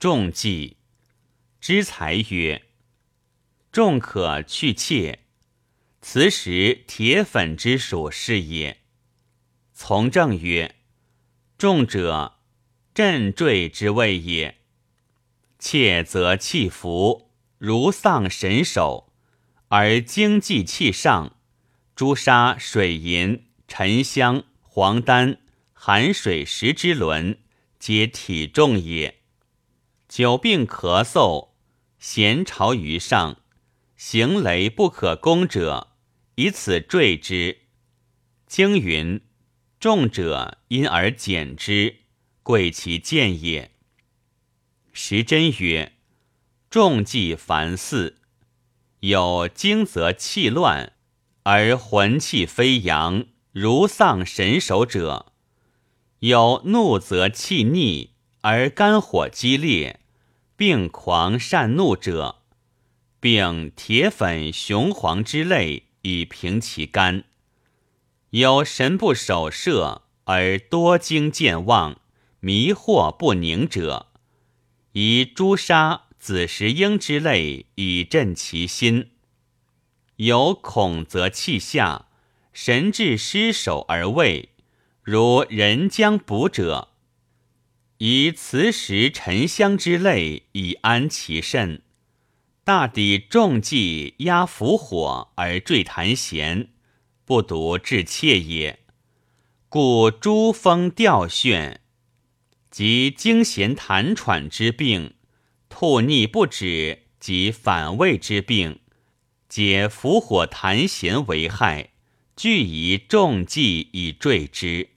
仲忌，之才曰：“仲可去妾，此时铁粉之属是也。”从政曰：“仲者，震坠之谓也。妾则气服，如丧神首，而精济气上，朱砂、水银、沉香、黄丹、寒水石之轮，皆体重也。久病咳嗽，咸朝于上，行雷不可攻者，以此坠之。经云：重者因而减之，贵其见也。时珍曰：重忌凡四，有惊则气乱，而魂气飞扬，如丧神首者；有怒则气逆，而肝火激烈，病狂善怒者，并铁粉、雄黄之类以平其肝；有神不守舍，而多惊健忘，迷惑不宁者，以朱砂、紫石英之类以镇其心；有恐则气下，神志失守而畏，如人将卜者。以磁石、沉香之类以安其肾，大抵重忌压伏火而坠痰涎，不独治怯也。故诸风吊眩，及惊痫痰喘之病，吐逆不止及反胃之病，皆伏火痰涎为害，俱以重忌以坠之。